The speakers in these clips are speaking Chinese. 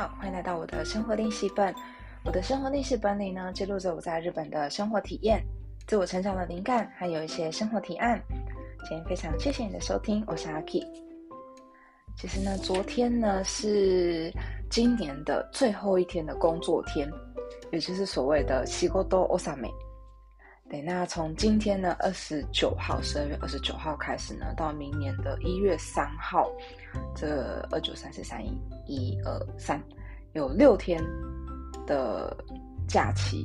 好，欢迎来到我的生活练习本。我的生活练习本里呢，记录着我在日本的生活体验、自我成长的灵感，还有一些生活提案。今天非常谢谢你的收听，我是阿 K。其实呢，昨天呢是今年的最后一天的工作天，也就是所谓的西沟多欧萨美。对，那从今天呢，二十九号，十二月二十九号开始呢，到明年的一月三号，这二九三四三一，一二三，有六天的假期，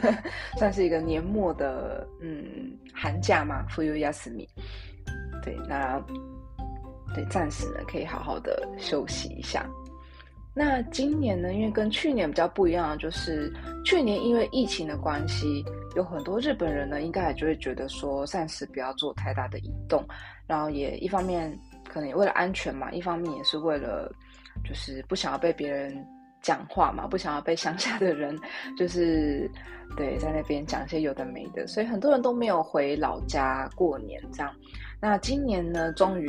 算是一个年末的嗯寒假嘛？For you, Yasmi。对，那对，暂时呢可以好好的休息一下。那今年呢，因为跟去年比较不一样，就是去年因为疫情的关系，有很多日本人呢，应该也就会觉得说，暂时不要做太大的移动，然后也一方面可能也为了安全嘛，一方面也是为了就是不想要被别人讲话嘛，不想要被乡下的人就是对在那边讲一些有的没的，所以很多人都没有回老家过年这样。那今年呢，终于。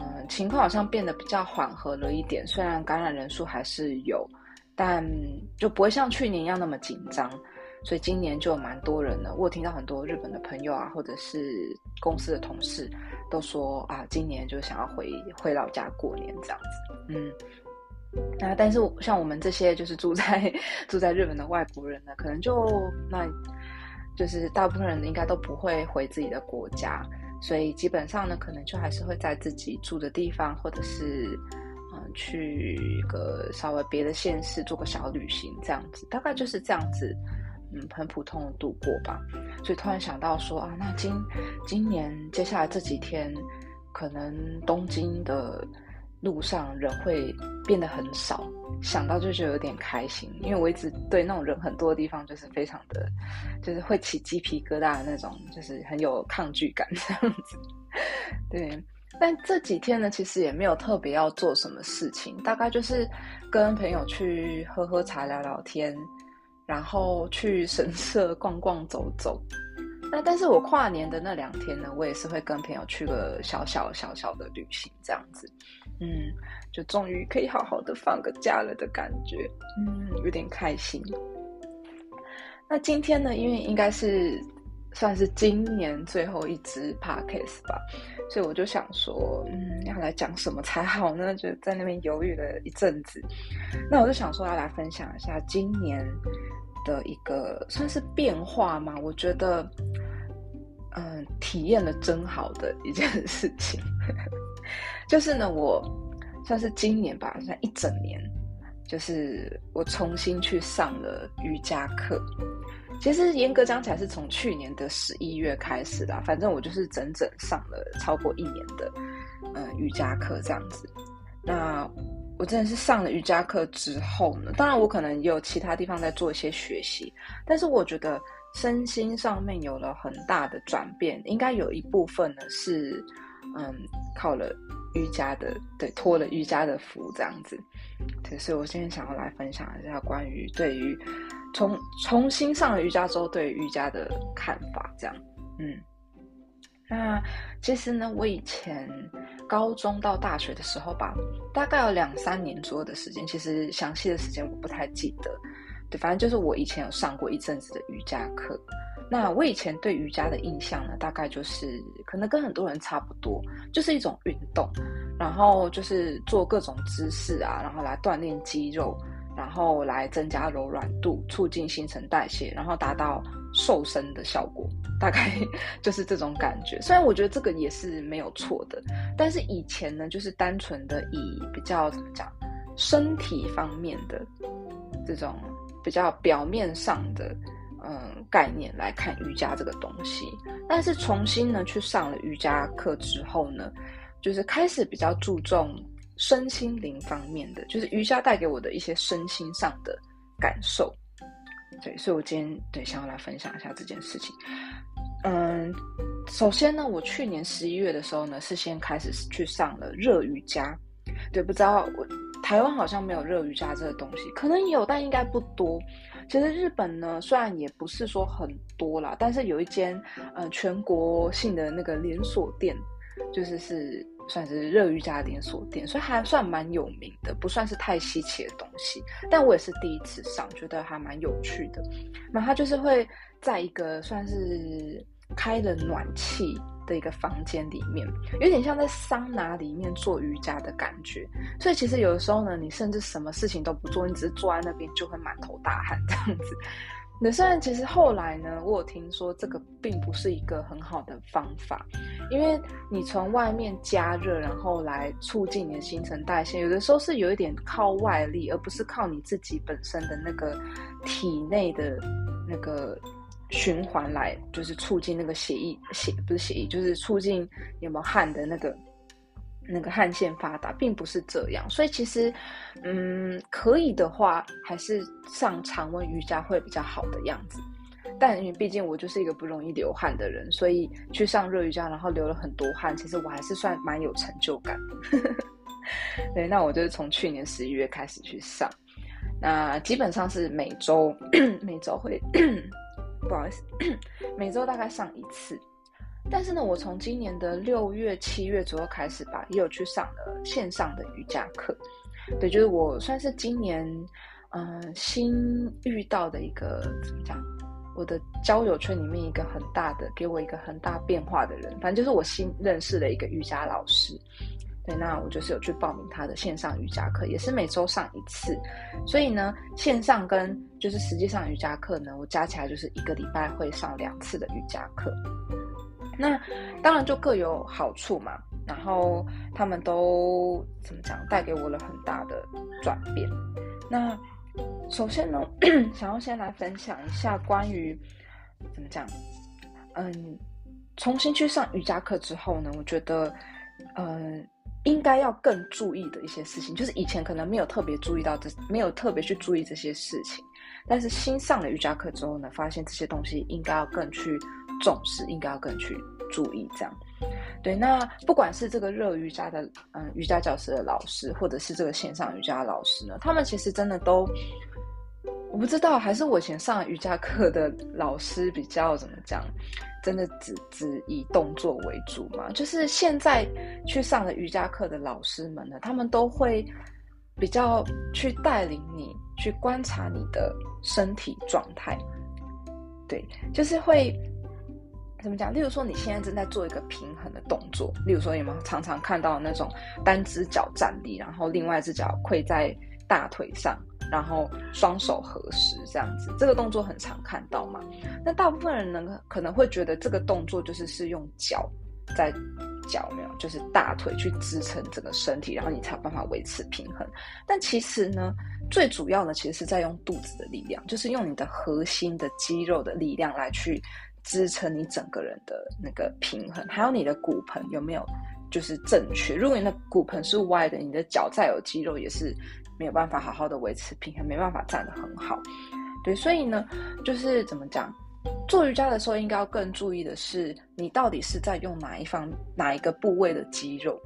嗯，情况好像变得比较缓和了一点，虽然感染人数还是有，但就不会像去年一样那么紧张。所以今年就有蛮多人的，我听到很多日本的朋友啊，或者是公司的同事都说啊，今年就想要回回老家过年这样子。嗯，那但是像我们这些就是住在住在日本的外国人呢，可能就那就是大部分人应该都不会回自己的国家。所以基本上呢，可能就还是会在自己住的地方，或者是嗯，去一个稍微别的县市做个小旅行这样子，大概就是这样子，嗯，很普通的度过吧。所以突然想到说啊，那今今年接下来这几天，可能东京的。路上人会变得很少，想到就觉得有点开心，因为我一直对那种人很多的地方就是非常的，就是会起鸡皮疙瘩的那种，就是很有抗拒感 这样子。对，但这几天呢，其实也没有特别要做什么事情，大概就是跟朋友去喝喝茶、聊聊天，然后去神社逛逛、走走。那但是我跨年的那两天呢，我也是会跟朋友去个小小小小的旅行这样子。嗯，就终于可以好好的放个假了的感觉，嗯，有点开心。那今天呢，因为应该是算是今年最后一支 podcast 吧，所以我就想说，嗯，要来讲什么才好呢？就在那边犹豫了一阵子。那我就想说，要来分享一下今年的一个算是变化嘛？我觉得，嗯，体验了真好的一件事情。就是呢，我算是今年吧，算一整年，就是我重新去上了瑜伽课。其实严格讲起来，是从去年的十一月开始的。反正我就是整整上了超过一年的嗯瑜伽课这样子。那我真的是上了瑜伽课之后呢，当然我可能有其他地方在做一些学习，但是我觉得身心上面有了很大的转变，应该有一部分呢是嗯靠了。瑜伽的，对，托了瑜伽的福这样子，对，所以我今天想要来分享一下关于对于重重新上了瑜伽之后对瑜伽的看法，这样，嗯，那其实呢，我以前高中到大学的时候吧，大概有两三年左右的时间，其实详细的时间我不太记得，对，反正就是我以前有上过一阵子的瑜伽课。那我以前对瑜伽的印象呢，大概就是可能跟很多人差不多，就是一种运动，然后就是做各种姿势啊，然后来锻炼肌肉，然后来增加柔软度，促进新陈代谢，然后达到瘦身的效果，大概 就是这种感觉。虽然我觉得这个也是没有错的，但是以前呢，就是单纯的以比较怎么讲，身体方面的这种比较表面上的。嗯，概念来看瑜伽这个东西，但是重新呢去上了瑜伽课之后呢，就是开始比较注重身心灵方面的，就是瑜伽带给我的一些身心上的感受。对，所以我今天对想要来分享一下这件事情。嗯，首先呢，我去年十一月的时候呢，是先开始去上了热瑜伽。对，不知道我台湾好像没有热瑜伽这个东西，可能有，但应该不多。其实日本呢，虽然也不是说很多啦，但是有一间呃全国性的那个连锁店，就是是算是热瑜伽连锁店，所以还算蛮有名的，不算是太稀奇的东西。但我也是第一次上，觉得还蛮有趣的。那它就是会在一个算是开了暖气的一个房间里面，有点像在桑拿里面做瑜伽的感觉。所以其实有的时候呢，你甚至什么事情都不做，你只是坐在那边就会满头大汗这样子。那虽然其实后来呢，我有听说这个并不是一个很好的方法，因为你从外面加热，然后来促进你的新陈代谢，有的时候是有一点靠外力，而不是靠你自己本身的那个体内的那个循环来，就是促进那个血液血不是血液，就是促进有没有汗的那个。那个汗腺发达并不是这样，所以其实，嗯，可以的话，还是上常温瑜伽会比较好的样子。但因为毕竟我就是一个不容易流汗的人，所以去上热瑜伽，然后流了很多汗，其实我还是算蛮有成就感的。对，那我就是从去年十一月开始去上，那基本上是每周 每周会，不好意思，每周大概上一次。但是呢，我从今年的六月、七月左右开始吧，也有去上了线上的瑜伽课。对，就是我算是今年，嗯，新遇到的一个怎么讲？我的交友圈里面一个很大的，给我一个很大变化的人，反正就是我新认识的一个瑜伽老师。对，那我就是有去报名他的线上瑜伽课，也是每周上一次。所以呢，线上跟就是实际上瑜伽课呢，我加起来就是一个礼拜会上两次的瑜伽课。那当然就各有好处嘛，然后他们都怎么讲，带给我了很大的转变。那首先呢，想要先来分享一下关于怎么讲，嗯，重新去上瑜伽课之后呢，我觉得，嗯，应该要更注意的一些事情，就是以前可能没有特别注意到这，没有特别去注意这些事情，但是新上了瑜伽课之后呢，发现这些东西应该要更去。重视应该要更去注意，这样对。那不管是这个热瑜伽的嗯瑜伽教室的老师，或者是这个线上瑜伽老师呢，他们其实真的都我不知道，还是我以前上瑜伽课的老师比较怎么讲，真的只只以动作为主嘛？就是现在去上的瑜伽课的老师们呢，他们都会比较去带领你去观察你的身体状态，对，就是会。怎么讲？例如说，你现在正在做一个平衡的动作。例如说，有没有常常看到那种单只脚站立，然后另外一只脚跪在大腿上，然后双手合十这样子？这个动作很常看到嘛？那大部分人呢，可能会觉得这个动作就是是用脚在脚没有，就是大腿去支撑整个身体，然后你才有办法维持平衡。但其实呢，最主要的其实是在用肚子的力量，就是用你的核心的肌肉的力量来去。支撑你整个人的那个平衡，还有你的骨盆有没有就是正确？如果你的骨盆是歪的，你的脚再有肌肉也是没有办法好好的维持平衡，没办法站得很好。对，所以呢，就是怎么讲，做瑜伽的时候应该要更注意的是，你到底是在用哪一方哪一个部位的肌肉。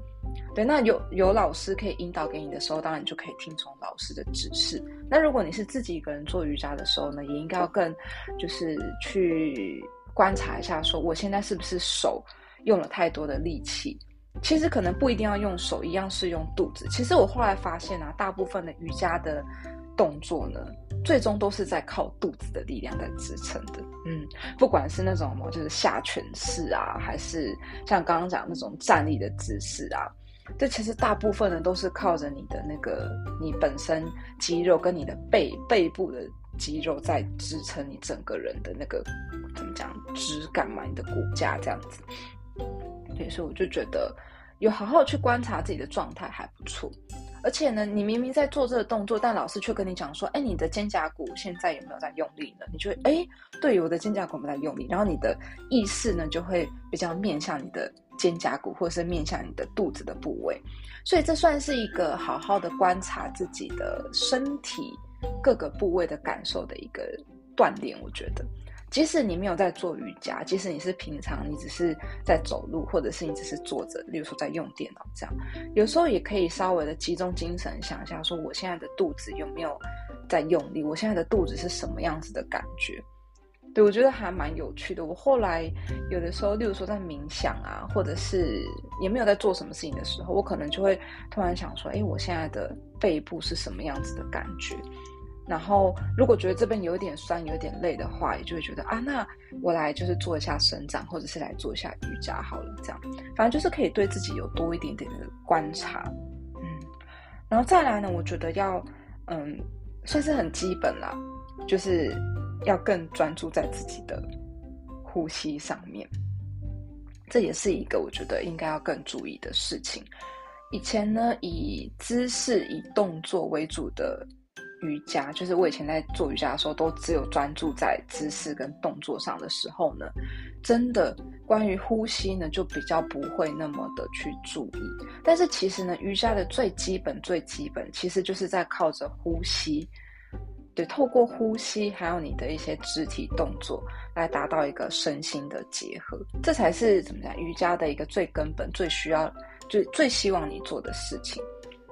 对，那有有老师可以引导给你的时候，当然就可以听从老师的指示。那如果你是自己一个人做瑜伽的时候呢，也应该要更就是去。观察一下，说我现在是不是手用了太多的力气？其实可能不一定要用手，一样是用肚子。其实我后来发现啊，大部分的瑜伽的动作呢，最终都是在靠肚子的力量在支撑的。嗯，不管是那种就是下犬式啊，还是像刚刚讲那种站立的姿势啊，这其实大部分呢都是靠着你的那个你本身肌肉跟你的背背部的。肌肉在支撑你整个人的那个怎么讲质感嘛？你的骨架这样子，所以我就觉得有好好去观察自己的状态还不错。而且呢，你明明在做这个动作，但老师却跟你讲说：“哎，你的肩胛骨现在有没有在用力呢？”你就会哎，对，我的肩胛骨没在用力。然后你的意识呢，就会比较面向你的肩胛骨，或者是面向你的肚子的部位。所以这算是一个好好的观察自己的身体。各个部位的感受的一个锻炼，我觉得，即使你没有在做瑜伽，即使你是平常你只是在走路，或者是你只是坐着，例如说在用电脑这样，有时候也可以稍微的集中精神想一下，说我现在的肚子有没有在用力，我现在的肚子是什么样子的感觉？对我觉得还蛮有趣的。我后来有的时候，例如说在冥想啊，或者是也没有在做什么事情的时候，我可能就会突然想说，哎，我现在的背部是什么样子的感觉？然后如果觉得这边有点酸、有点累的话，也就会觉得啊，那我来就是做一下伸展，或者是来做一下瑜伽好了。这样，反正就是可以对自己有多一点点的观察。嗯，然后再来呢，我觉得要嗯，算是很基本啦，就是。要更专注在自己的呼吸上面，这也是一个我觉得应该要更注意的事情。以前呢，以姿势、以动作为主的瑜伽，就是我以前在做瑜伽的时候，都只有专注在姿势跟动作上的时候呢，真的关于呼吸呢，就比较不会那么的去注意。但是其实呢，瑜伽的最基本、最基本，其实就是在靠着呼吸。对，透过呼吸，还有你的一些肢体动作，来达到一个身心的结合，这才是怎么讲瑜伽的一个最根本、最需要、最最希望你做的事情。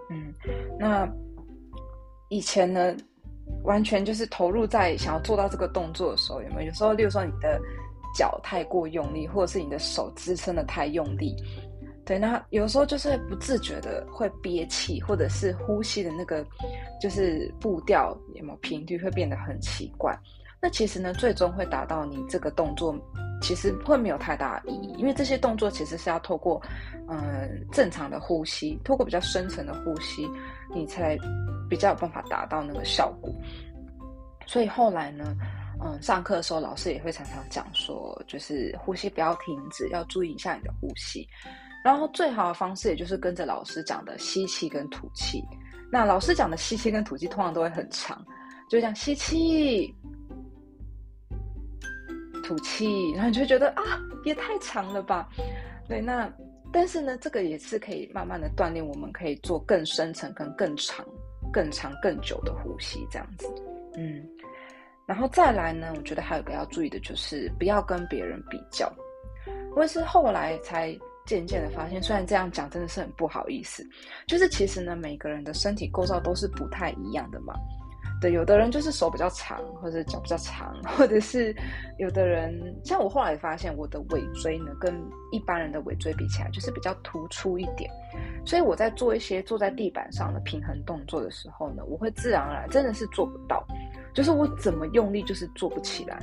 嗯，那以前呢，完全就是投入在想要做到这个动作的时候，有没有？有时候，例如说你的脚太过用力，或者是你的手支撑的太用力。对，那有时候就是不自觉的会憋气，或者是呼吸的那个就是步调有没有频率会变得很奇怪。那其实呢，最终会达到你这个动作其实会没有太大意义，因为这些动作其实是要透过嗯正常的呼吸，透过比较深层的呼吸，你才比较有办法达到那个效果。所以后来呢，嗯，上课的时候老师也会常常讲说，就是呼吸不要停止，要注意一下你的呼吸。然后最好的方式，也就是跟着老师讲的吸气跟吐气。那老师讲的吸气跟吐气，通常都会很长，就这样吸气、吐气，然后你就觉得啊，也太长了吧？对，那但是呢，这个也是可以慢慢的锻炼，我们可以做更深层、跟更长、更长、更久的呼吸，这样子。嗯，然后再来呢，我觉得还有一个要注意的，就是不要跟别人比较。我是后来才。渐渐的发现，虽然这样讲真的是很不好意思，就是其实呢，每个人的身体构造都是不太一样的嘛。对，有的人就是手比较长，或者脚比较长，或者是有的人，像我后来发现，我的尾椎呢，跟一般人的尾椎比起来，就是比较突出一点。所以我在做一些坐在地板上的平衡动作的时候呢，我会自然而然真的是做不到，就是我怎么用力就是做不起来。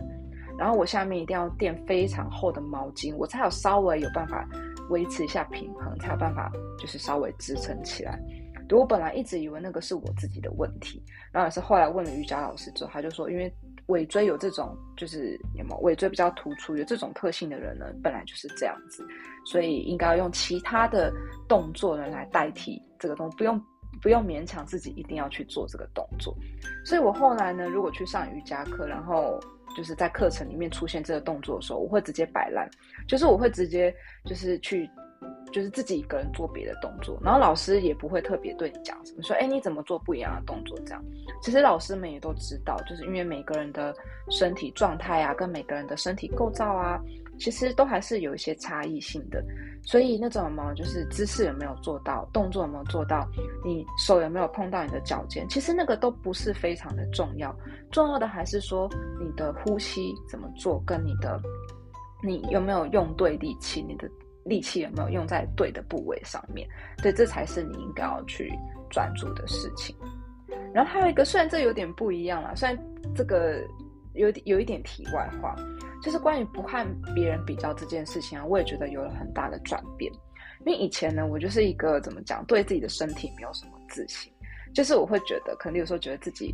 然后我下面一定要垫非常厚的毛巾，我才有稍微有办法。维持一下平衡，才有办法就是稍微支撑起来。我本来一直以为那个是我自己的问题，然后也是后来问了瑜伽老师之后，他就说，因为尾椎有这种就是有没有尾椎比较突出有这种特性的人呢，本来就是这样子，所以应该要用其他的动作呢来代替这个动，不用不用勉强自己一定要去做这个动作。所以我后来呢，如果去上瑜伽课，然后。就是在课程里面出现这个动作的时候，我会直接摆烂，就是我会直接就是去，就是自己一个人做别的动作，然后老师也不会特别对你讲什么，说哎你怎么做不一样的动作这样。其实老师们也都知道，就是因为每个人的身体状态啊，跟每个人的身体构造啊。其实都还是有一些差异性的，所以那种嘛，就是姿势有没有做到，动作有没有做到，你手有没有碰到你的脚尖，其实那个都不是非常的重要，重要的还是说你的呼吸怎么做，跟你的你有没有用对力气，你的力气有没有用在对的部位上面，对，这才是你应该要去专注的事情。然后还有一个，虽然这有点不一样啦，虽然这个有有一点题外话。就是关于不和别人比较这件事情啊，我也觉得有了很大的转变。因为以前呢，我就是一个怎么讲，对自己的身体没有什么自信，就是我会觉得，可能有时候觉得自己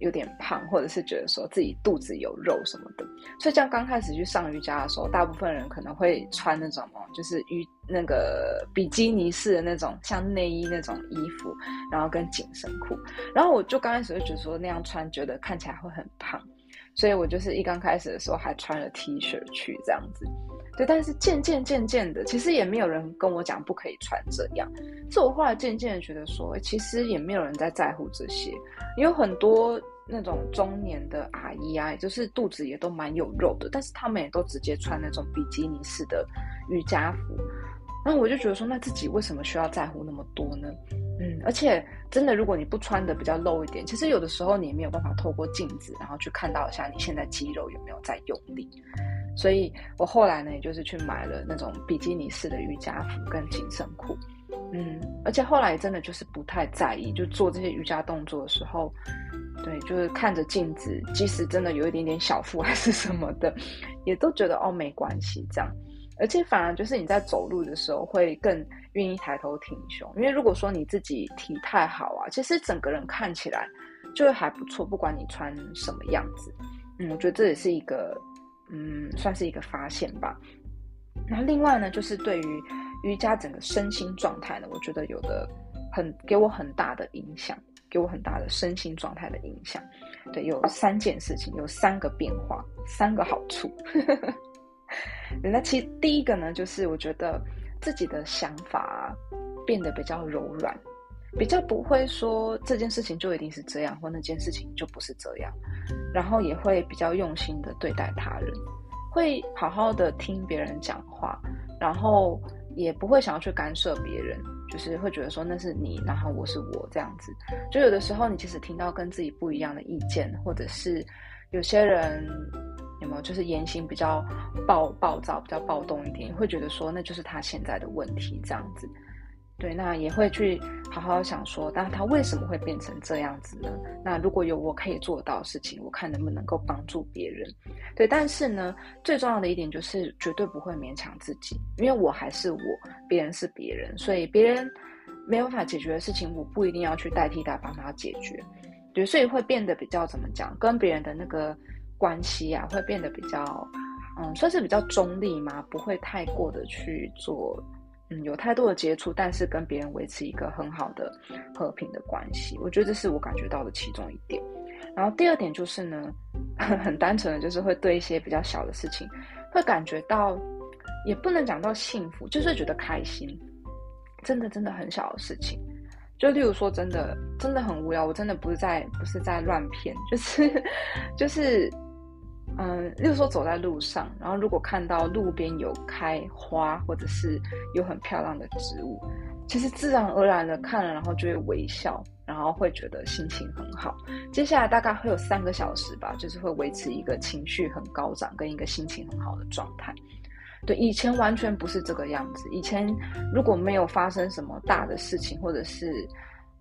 有点胖，或者是觉得说自己肚子有肉什么的。所以像刚开始去上瑜伽的时候，大部分人可能会穿那种哦，就是瑜那个比基尼式的那种像内衣那种衣服，然后跟紧身裤。然后我就刚开始就觉得说那样穿，觉得看起来会很胖。所以我就是一刚开始的时候还穿了 T 恤去这样子，对，但是渐渐渐渐的，其实也没有人跟我讲不可以穿这样，是我后来渐渐觉得说，其实也没有人在在乎这些，有很多那种中年的阿姨啊，就是肚子也都蛮有肉的，但是他们也都直接穿那种比基尼式的瑜伽服，然后我就觉得说，那自己为什么需要在乎那么多呢？嗯，而且真的，如果你不穿的比较露一点，其实有的时候你也没有办法透过镜子，然后去看到一下你现在肌肉有没有在用力。所以我后来呢，也就是去买了那种比基尼式的瑜伽服跟紧身裤。嗯，而且后来真的就是不太在意，就做这些瑜伽动作的时候，对，就是看着镜子，即使真的有一点点小腹还是什么的，也都觉得哦没关系这样。而且反而就是你在走路的时候会更愿意抬头挺胸，因为如果说你自己体态好啊，其实整个人看起来就会还不错，不管你穿什么样子。嗯，我觉得这也是一个嗯，算是一个发现吧。那另外呢，就是对于瑜伽整个身心状态呢，我觉得有的很给我很大的影响，给我很大的身心状态的影响。对，有三件事情，有三个变化，三个好处。那其实第一个呢，就是我觉得自己的想法变得比较柔软，比较不会说这件事情就一定是这样，或那件事情就不是这样，然后也会比较用心的对待他人，会好好的听别人讲话，然后也不会想要去干涉别人，就是会觉得说那是你，然后我是我这样子。就有的时候你其实听到跟自己不一样的意见，或者是有些人。有没有就是言行比较暴暴躁、比较暴动一点，会觉得说那就是他现在的问题这样子。对，那也会去好好想说，但他为什么会变成这样子呢？那如果有我可以做到的事情，我看能不能够帮助别人。对，但是呢，最重要的一点就是绝对不会勉强自己，因为我还是我，别人是别人，所以别人没有办法解决的事情，我不一定要去代替他帮他解决。对，所以会变得比较怎么讲，跟别人的那个。关系啊，会变得比较，嗯，算是比较中立嘛，不会太过的去做，嗯，有太多的接触，但是跟别人维持一个很好的和平的关系，我觉得这是我感觉到的其中一点。然后第二点就是呢，很单纯的就是会对一些比较小的事情，会感觉到，也不能讲到幸福，就是觉得开心，真的真的很小的事情。就例如说，真的真的很无聊，我真的不是在不是在乱骗，就是 就是。嗯，例如说走在路上，然后如果看到路边有开花，或者是有很漂亮的植物，其实自然而然的看了，然后就会微笑，然后会觉得心情很好。接下来大概会有三个小时吧，就是会维持一个情绪很高涨跟一个心情很好的状态。对，以前完全不是这个样子。以前如果没有发生什么大的事情，或者是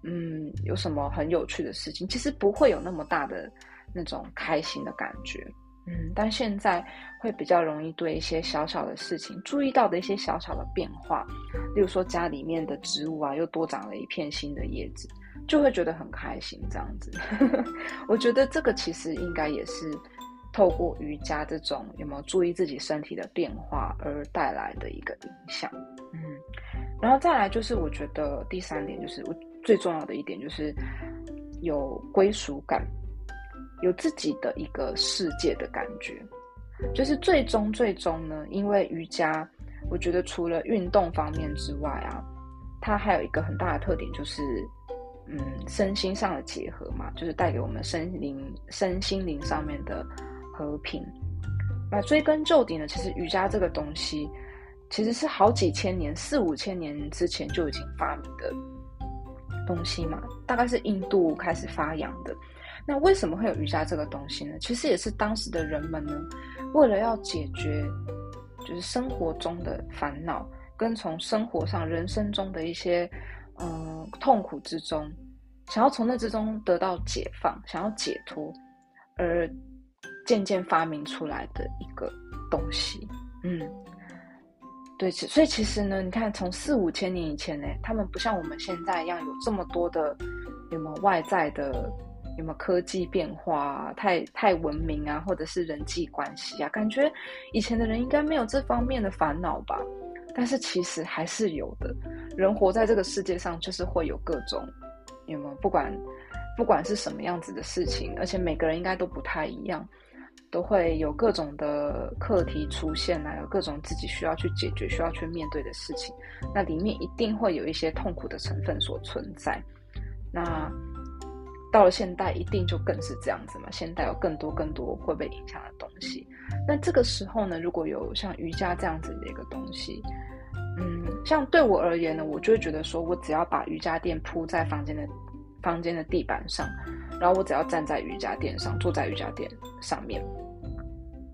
嗯有什么很有趣的事情，其实不会有那么大的那种开心的感觉。嗯，但现在会比较容易对一些小小的事情注意到的一些小小的变化，例如说家里面的植物啊，又多长了一片新的叶子，就会觉得很开心。这样子，我觉得这个其实应该也是透过瑜伽这种有没有注意自己身体的变化而带来的一个影响。嗯，然后再来就是我觉得第三点就是我最重要的一点就是有归属感。有自己的一个世界的感觉，就是最终最终呢，因为瑜伽，我觉得除了运动方面之外啊，它还有一个很大的特点，就是嗯，身心上的结合嘛，就是带给我们身灵、身心灵上面的和平。那追根究底呢，其实瑜伽这个东西，其实是好几千年、四五千年之前就已经发明的东西嘛，大概是印度开始发扬的。那为什么会有瑜伽这个东西呢？其实也是当时的人们呢，为了要解决就是生活中的烦恼，跟从生活上、人生中的一些嗯痛苦之中，想要从那之中得到解放，想要解脱，而渐渐发明出来的一个东西。嗯，对，所以其实呢，你看从四五千年以前呢，他们不像我们现在一样有这么多的有没有外在的。有没有科技变化太太文明啊，或者是人际关系啊？感觉以前的人应该没有这方面的烦恼吧？但是其实还是有的。人活在这个世界上，就是会有各种有没有？不管不管是什么样子的事情，而且每个人应该都不太一样，都会有各种的课题出现啊，有各种自己需要去解决、需要去面对的事情。那里面一定会有一些痛苦的成分所存在。那。到了现代，一定就更是这样子嘛。现代有更多更多会被影响的东西。那这个时候呢，如果有像瑜伽这样子的一个东西，嗯，像对我而言呢，我就会觉得说，我只要把瑜伽垫铺在房间的房间的地板上，然后我只要站在瑜伽垫上，坐在瑜伽垫上面，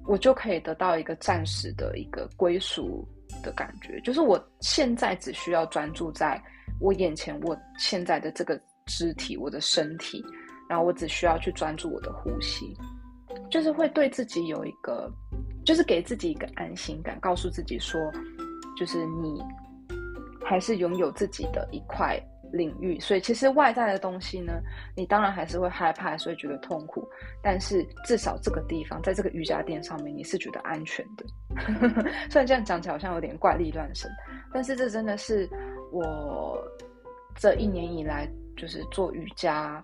我就可以得到一个暂时的一个归属的感觉。就是我现在只需要专注在我眼前，我现在的这个肢体，我的身体，然后我只需要去专注我的呼吸，就是会对自己有一个，就是给自己一个安心感，告诉自己说。就是你还是拥有自己的一块领域，所以其实外在的东西呢，你当然还是会害怕，所以觉得痛苦。但是至少这个地方，在这个瑜伽垫上面，你是觉得安全的。虽然这样讲起来好像有点怪力乱神，但是这真的是我这一年以来就是做瑜伽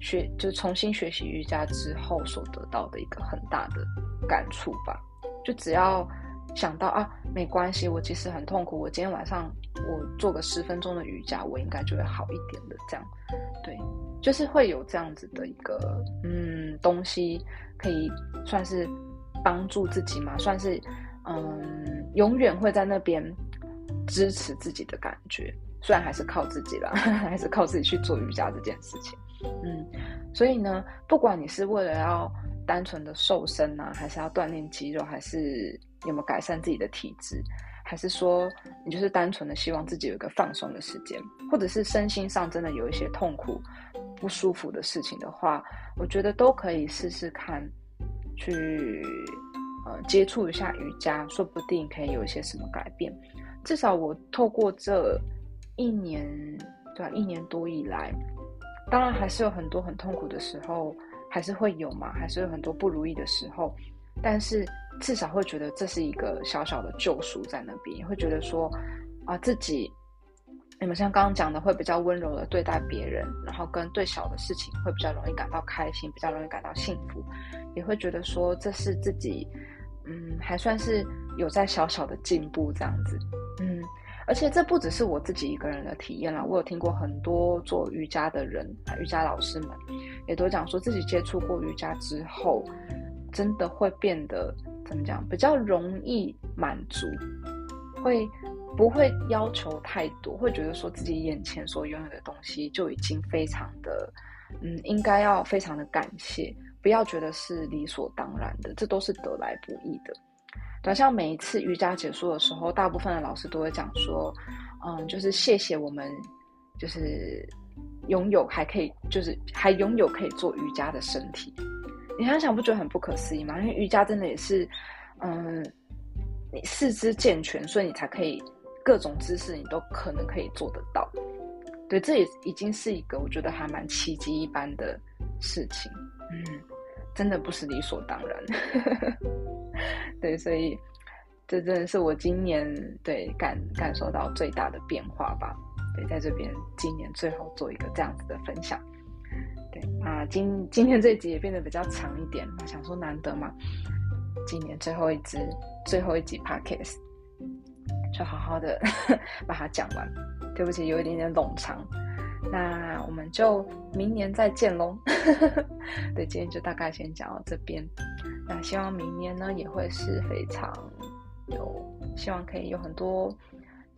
学，就重新学习瑜伽之后所得到的一个很大的感触吧。就只要。想到啊，没关系，我其实很痛苦。我今天晚上我做个十分钟的瑜伽，我应该就会好一点的。这样，对，就是会有这样子的一个嗯东西，可以算是帮助自己嘛，算是嗯永远会在那边支持自己的感觉。虽然还是靠自己啦，还是靠自己去做瑜伽这件事情。嗯，所以呢，不管你是为了要单纯的瘦身啊，还是要锻炼肌肉，还是有没有改善自己的体质，还是说你就是单纯的希望自己有一个放松的时间，或者是身心上真的有一些痛苦、不舒服的事情的话，我觉得都可以试试看，去呃接触一下瑜伽，说不定可以有一些什么改变。至少我透过这一年，对吧？一年多以来，当然还是有很多很痛苦的时候，还是会有嘛，还是有很多不如意的时候，但是。至少会觉得这是一个小小的救赎在那边，会觉得说啊，自己你们像刚刚讲的，会比较温柔的对待别人，然后跟对小的事情会比较容易感到开心，比较容易感到幸福，也会觉得说这是自己嗯，还算是有在小小的进步这样子，嗯，而且这不只是我自己一个人的体验啦，我有听过很多做瑜伽的人啊，瑜伽老师们也都讲说自己接触过瑜伽之后，真的会变得。怎么讲？比较容易满足，会不会要求太多？会觉得说自己眼前所拥有的东西就已经非常的，嗯，应该要非常的感谢，不要觉得是理所当然的，这都是得来不易的。好，像每一次瑜伽结束的时候，大部分的老师都会讲说，嗯，就是谢谢我们，就是拥有还可以，就是还拥有可以做瑜伽的身体。你想想，不觉得很不可思议吗？因为瑜伽真的也是，嗯，你四肢健全，所以你才可以各种姿势你都可能可以做得到。对，这也已经是一个我觉得还蛮奇迹一般的事情。嗯，真的不是理所当然。对，所以这真的是我今年对感感受到最大的变化吧。对，在这边今年最后做一个这样子的分享。对啊，今今天这集也变得比较长一点，想说难得嘛，今年最后一支最后一集 podcast，就好好的 把它讲完。对不起，有一点点冗长，那我们就明年再见喽。对，今天就大概先讲到这边，那希望明年呢也会是非常有希望，可以有很多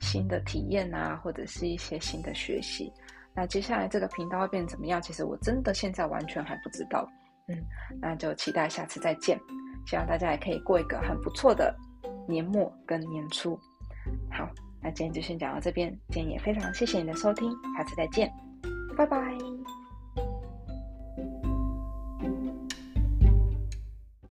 新的体验啊，或者是一些新的学习。那接下来这个频道会变怎么样？其实我真的现在完全还不知道。嗯，那就期待下次再见。希望大家也可以过一个很不错的年末跟年初。好，那今天就先讲到这边。今天也非常谢谢你的收听，下次再见，拜拜。